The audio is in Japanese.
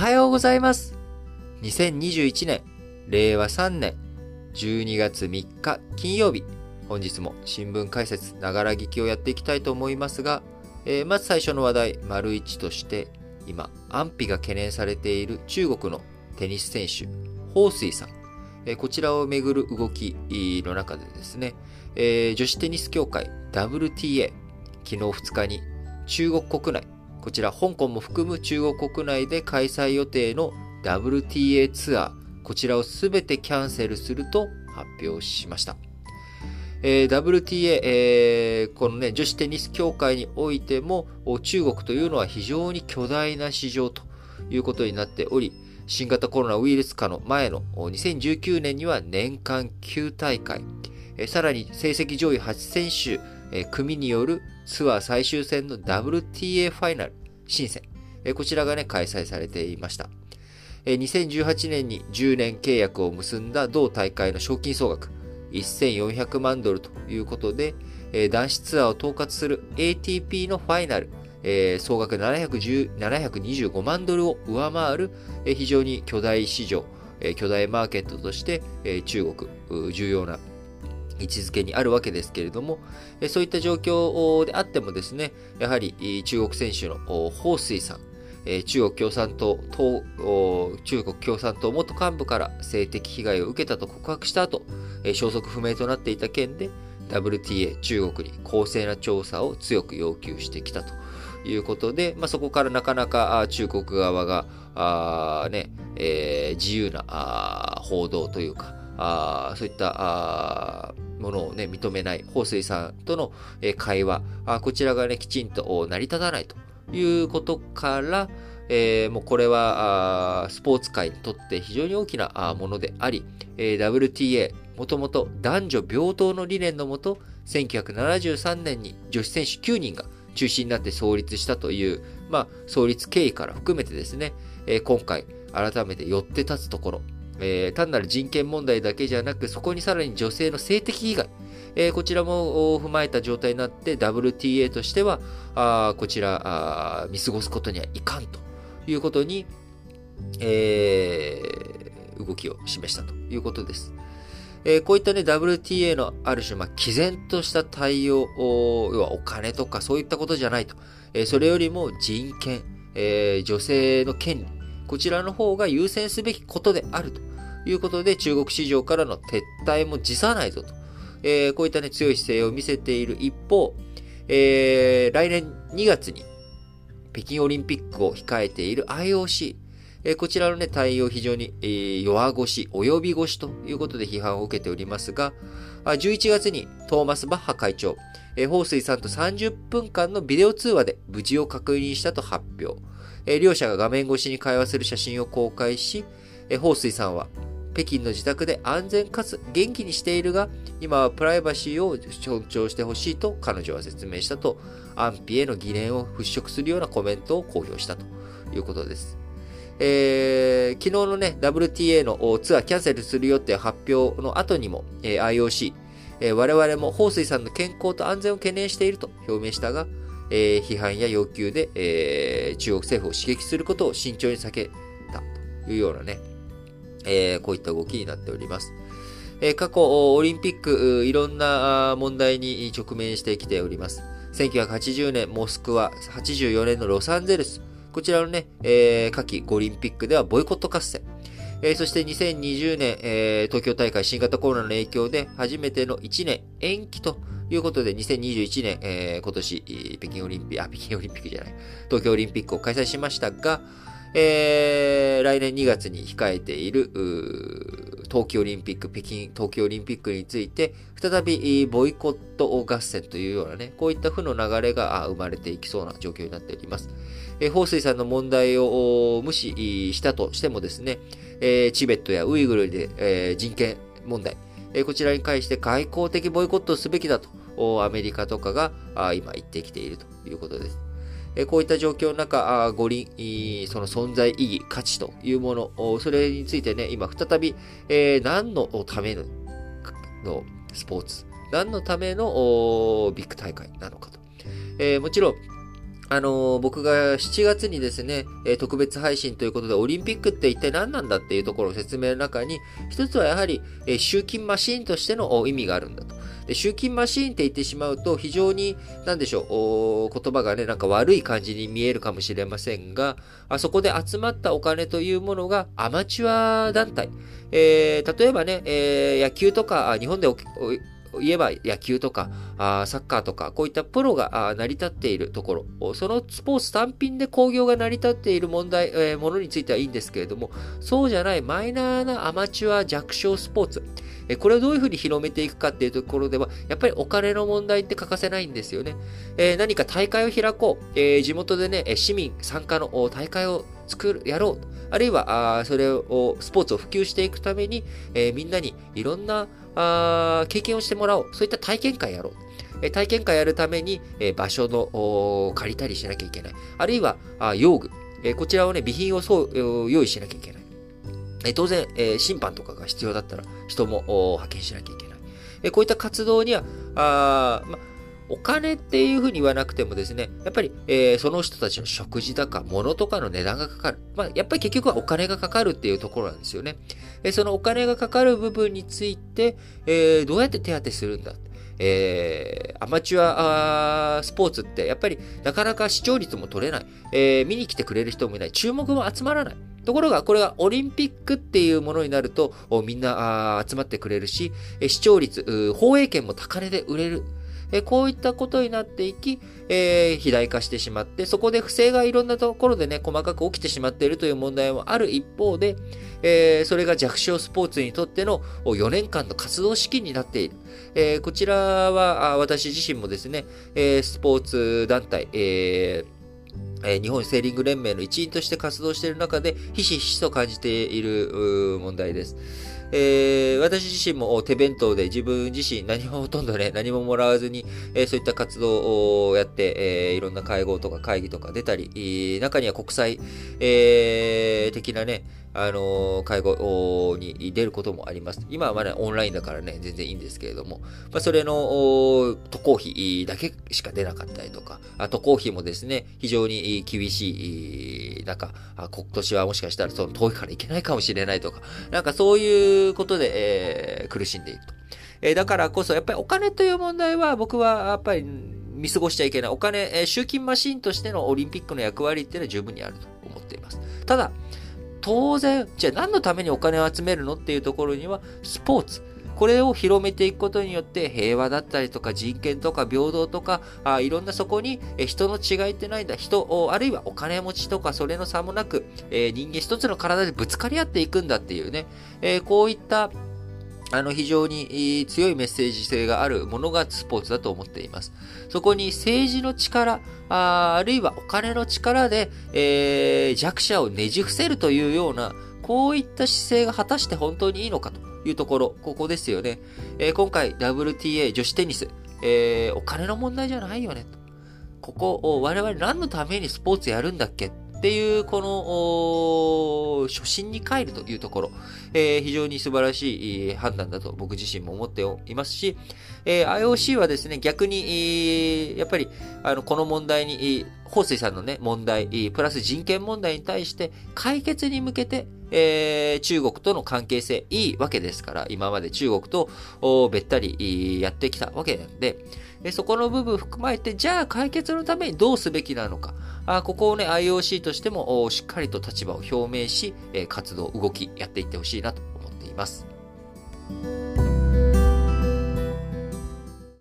はようございます。2021年、令和3年、12月3日金曜日、本日も新聞解説、ながら聞きをやっていきたいと思いますが、えー、まず最初の話題、丸一として、今、安否が懸念されている中国のテニス選手、彭帥さん。えー、こちらをめぐる動きの中でですね、えー、女子テニス協会 WTA、昨日2日に中国国内、こちら香港も含む中国国内で開催予定の WTA ツアー、こちらをすべてキャンセルすると発表しました。えー、WTA、えー、このね、女子テニス協会においても、中国というのは非常に巨大な市場ということになっており、新型コロナウイルス化の前の2019年には年間9大会、えー、さらに成績上位8選手、組によるツアー最終戦の WTA ファイナル新戦、え、こちらがね、開催されていました。2018年に10年契約を結んだ同大会の賞金総額1400万ドルということで、男子ツアーを統括する ATP のファイナル、総額725万ドルを上回る、非常に巨大市場、巨大マーケットとして、中国、重要な位置づけにあるわけですけれども、そういった状況であってもですね、やはり中国選手の彭帥さん、中国共産党中国共産党元幹部から性的被害を受けたと告白した後、消息不明となっていた件で WTA 中国に公正な調査を強く要求してきたと。いうことで、まあ、そこからなかなか中国側があ、ねえー、自由な報道というか、あそういったものを、ね、認めない彭帥さんとの会話、こちらが、ね、きちんと成り立たないということから、えー、もうこれはスポーツ界にとって非常に大きなものであり、えー、WTA、もともと男女平等の理念のもと、1973年に女子選手9人が中心になって創立したという、まあ、創立経緯から含めてですね、えー、今回改めて寄って立つところ、えー、単なる人権問題だけじゃなく、そこにさらに女性の性的被害、えー、こちらも踏まえた状態になって WTA としては、あこちらあ見過ごすことにはいかんということに、えー、動きを示したということです。えー、こういったね、WTA のある種、まあ、毅然とした対応、要はお金とかそういったことじゃないと。えー、それよりも人権、えー、女性の権利、こちらの方が優先すべきことであるとということで、中国市場からの撤退も辞さないぞと。えー、こういったね、強い姿勢を見せている一方、えー、来年2月に北京オリンピックを控えている IOC、えー、こちらのね、対応非常に、えー、弱腰、及び腰ということで批判を受けておりますが、11月にトーマス・バッハ会長、えー、彭帥さんと30分間のビデオ通話で無事を確認したと発表。両者が画面越しに会話する写真を公開し、えー、彭帥さんは、北京の自宅で安全かつ元気にしているが、今はプライバシーを尊重してほしいと彼女は説明したと、安否への疑念を払拭するようなコメントを公表したということです。えー、昨日のね、WTA のツアーキャンセルするよって発表の後にも、えー、IOC、えー、我々も彭帥さんの健康と安全を懸念していると表明したが、えー、批判や要求で、えー、中国政府を刺激することを慎重に避けたというようなね、えー、こういった動きになっております。えー、過去、オリンピック、いろんな問題に直面してきております。1980年、モスクワ、84年のロサンゼルス、こちらのね、えー、夏季オリンピックではボイコット合戦。えー、そして2020年、えー、東京大会新型コロナの影響で初めての1年延期ということで、2021年、えー、今年、北京オリンピック、あ、北京オリンピックじゃない、東京オリンピックを開催しましたが、えー、来年2月に控えている、冬季オリンピック、北京冬季オリンピックについて、再びボイコット合戦というようなね、こういった負の流れが生まれていきそうな状況になっております。えー、彭帥さんの問題を無視したとしてもですね、えー、チベットやウイグルで、えー、人権問題、えー、こちらに関して外交的ボイコットをすべきだと、アメリカとかが今言ってきているということです。こういった状況の中、五輪、その存在意義、価値というもの、それについてね、今再び、えー、何のためののスポーツ、何のためのビッグ大会なのかと。えー、もちろん、あの、僕が7月にですね、え、特別配信ということで、オリンピックって一体何なんだっていうところを説明の中に、一つはやはり、え、集金マシーンとしての意味があるんだと。で集金マシーンって言ってしまうと、非常に、なんでしょう、言葉がね、なんか悪い感じに見えるかもしれませんが、あそこで集まったお金というものがアマチュア団体。えー、例えばね、えー、野球とか、日本で言えば野球とかあサッカーとかこういったプロが成り立っているところそのスポーツ単品で興行が成り立っている問題、えー、ものについてはいいんですけれどもそうじゃないマイナーなアマチュア弱小スポーツえこれをどういうふうに広めていくかっていうところでは、やっぱりお金の問題って欠かせないんですよね。えー、何か大会を開こう。えー、地元でね、市民参加の大会を作る、やろう。あるいは、あそれを、スポーツを普及していくために、えー、みんなにいろんなあ経験をしてもらおう。そういった体験会やろう。え体験会やるために、え場所の借りたりしなきゃいけない。あるいは、あ用具。えこちらをね、備品をそう用意しなきゃいけない。え当然、え審判とかが必要だったら人も派遣しなきゃいけない。えこういった活動には、あまお金っていうふうに言わなくてもですね、やっぱり、えー、その人たちの食事だか、物とかの値段がかかる。まあ、やっぱり結局はお金がかかるっていうところなんですよね。えー、そのお金がかかる部分について、えー、どうやって手当てするんだえー、アマチュアスポーツってやっぱりなかなか視聴率も取れない、えー、見に来てくれる人もいない、注目も集まらない。ところが、これがオリンピックっていうものになると、みんな集まってくれるし、視聴率、放映権も高値で売れる。えこういったことになっていき、えー、肥大化してしまって、そこで不正がいろんなところでね、細かく起きてしまっているという問題もある一方で、えー、それが弱小スポーツにとっての4年間の活動資金になっている。えー、こちらは、私自身もですね、えスポーツ団体、え日本セーリング連盟の一員として活動している中で、ひしひしと感じている問題です。えー、私自身も手弁当で自分自身何もほとんどね、何ももらわずに、えー、そういった活動をやって、えー、いろんな会合とか会議とか出たり、中には国際、えー、的なね、あの介護に出ることもあります。今はまだオンラインだからね、全然いいんですけれども、まあ、それの渡航費だけしか出なかったりとか、渡航費もですね、非常に厳しい中、今年はもしかしたらその遠いから行けないかもしれないとか、なんかそういうことで、えー、苦しんでいると。えー、だからこそ、やっぱりお金という問題は僕はやっぱり見過ごしちゃいけない。お金、えー、集金マシンとしてのオリンピックの役割っていうのは十分にあると思っています。ただ、当然、じゃあ何のためにお金を集めるのっていうところには、スポーツ。これを広めていくことによって平和だったりとか人権とか平等とかあいろんなそこに人の違いってないんだ人あるいはお金持ちとかそれの差もなく、えー、人間一つの体でぶつかり合っていくんだっていうね、えー、こういったあの非常に強いメッセージ性があるものがスポーツだと思っています。そこに政治の力、ああるいはお金の力で、えー、弱者をねじ伏せるというような、こういった姿勢が果たして本当にいいのかというところ、ここですよね。えー、今回 WTA 女子テニス、えー、お金の問題じゃないよね。ここを我々何のためにスポーツやるんだっけっていう、この、初心に帰るというところ、えー、非常に素晴らしい判断だと僕自身も思っていますし、えー、IOC はですね、逆に、やっぱり、あの、この問題に、ホウスイさんのね、問題、プラス人権問題に対して解決に向けて、えー、中国との関係性いいわけですから、今まで中国とべったりやってきたわけなんで、そこの部分を含まれて、じゃあ解決のためにどうすべきなのか。あここをね、IOC としてもしっかりと立場を表明し、活動、動き、やっていってほしいなと思っています。